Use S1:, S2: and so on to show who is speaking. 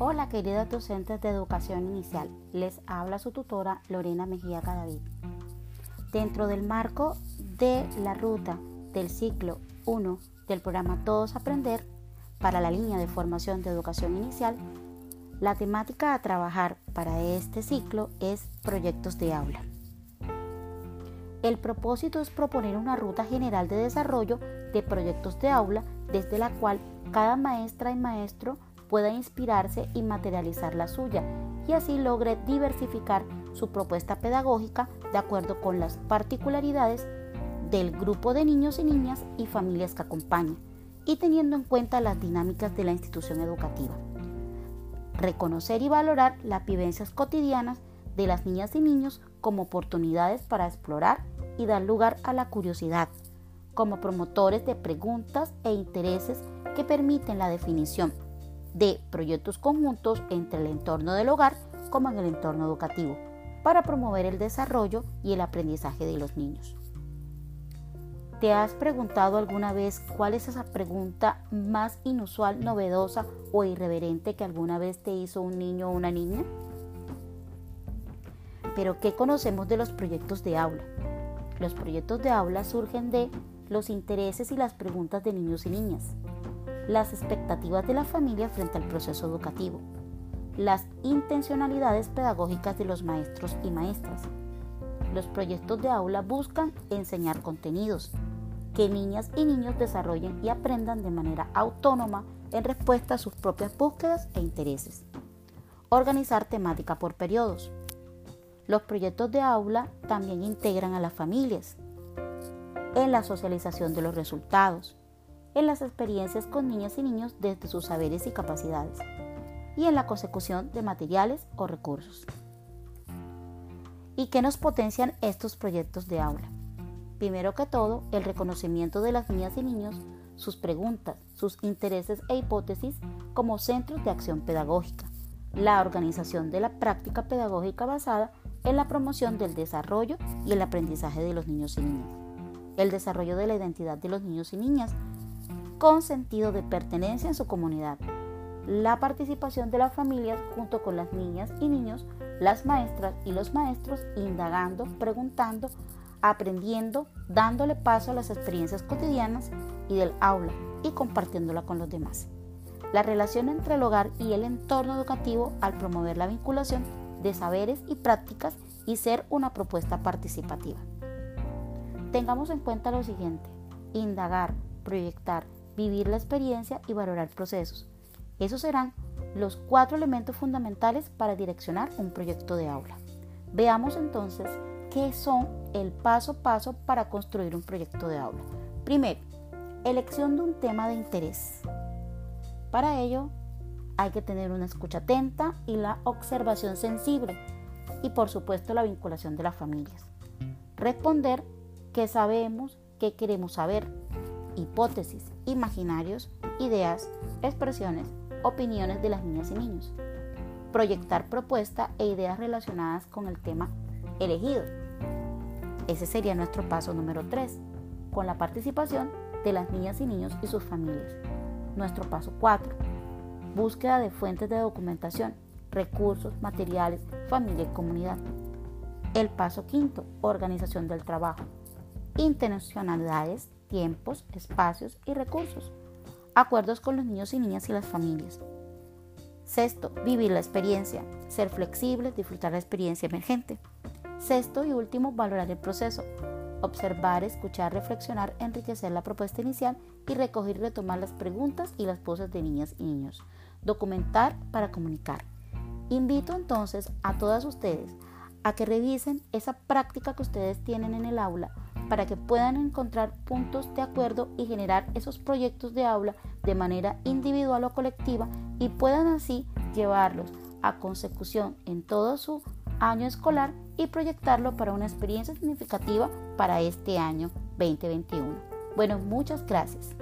S1: Hola queridos docentes de educación inicial, les habla su tutora Lorena Mejía Cadavid. Dentro del marco de la ruta del ciclo 1 del programa Todos Aprender para la línea de formación de educación inicial, la temática a trabajar para este ciclo es proyectos de aula. El propósito es proponer una ruta general de desarrollo de proyectos de aula desde la cual cada maestra y maestro pueda inspirarse y materializar la suya y así logre diversificar su propuesta pedagógica de acuerdo con las particularidades del grupo de niños y niñas y familias que acompaña y teniendo en cuenta las dinámicas de la institución educativa. Reconocer y valorar las vivencias cotidianas de las niñas y niños como oportunidades para explorar y dar lugar a la curiosidad, como promotores de preguntas e intereses que permiten la definición de proyectos conjuntos entre el entorno del hogar como en el entorno educativo, para promover el desarrollo y el aprendizaje de los niños. ¿Te has preguntado alguna vez cuál es esa pregunta más inusual, novedosa o irreverente que alguna vez te hizo un niño o una niña? Pero ¿qué conocemos de los proyectos de aula? Los proyectos de aula surgen de los intereses y las preguntas de niños y niñas las expectativas de la familia frente al proceso educativo, las intencionalidades pedagógicas de los maestros y maestras. Los proyectos de aula buscan enseñar contenidos que niñas y niños desarrollen y aprendan de manera autónoma en respuesta a sus propias búsquedas e intereses. Organizar temática por periodos. Los proyectos de aula también integran a las familias en la socialización de los resultados, en las experiencias con niñas y niños desde sus saberes y capacidades, y en la consecución de materiales o recursos. ¿Y qué nos potencian estos proyectos de aula? Primero que todo, el reconocimiento de las niñas y niños, sus preguntas, sus intereses e hipótesis como centros de acción pedagógica, la organización de la práctica pedagógica basada en la promoción del desarrollo y el aprendizaje de los niños y niñas, el desarrollo de la identidad de los niños y niñas con sentido de pertenencia en su comunidad. La participación de las familias junto con las niñas y niños, las maestras y los maestros indagando, preguntando, aprendiendo, dándole paso a las experiencias cotidianas y del aula y compartiéndola con los demás. La relación entre el hogar y el entorno educativo al promover la vinculación de saberes y prácticas y ser una propuesta participativa. Tengamos en cuenta lo siguiente, indagar, proyectar, vivir la experiencia y valorar procesos. Esos serán los cuatro elementos fundamentales para direccionar un proyecto de aula. Veamos entonces qué son el paso a paso para construir un proyecto de aula. Primero, elección de un tema de interés. Para ello, hay que tener una escucha atenta y la observación sensible y por supuesto la vinculación de las familias. Responder qué sabemos, qué queremos saber, hipótesis, imaginarios, ideas, expresiones, opiniones de las niñas y niños. Proyectar propuesta e ideas relacionadas con el tema elegido. Ese sería nuestro paso número 3, con la participación de las niñas y niños y sus familias. Nuestro paso 4, búsqueda de fuentes de documentación, recursos, materiales, familia y comunidad. El paso quinto, organización del trabajo. Intencionalidades tiempos, espacios y recursos. Acuerdos con los niños y niñas y las familias. Sexto, vivir la experiencia. Ser flexible, disfrutar la experiencia emergente. Sexto y último, valorar el proceso. Observar, escuchar, reflexionar, enriquecer la propuesta inicial y recoger y retomar las preguntas y las voces de niñas y niños. Documentar para comunicar. Invito entonces a todas ustedes a que revisen esa práctica que ustedes tienen en el aula para que puedan encontrar puntos de acuerdo y generar esos proyectos de aula de manera individual o colectiva y puedan así llevarlos a consecución en todo su año escolar y proyectarlo para una experiencia significativa para este año 2021. Bueno, muchas gracias.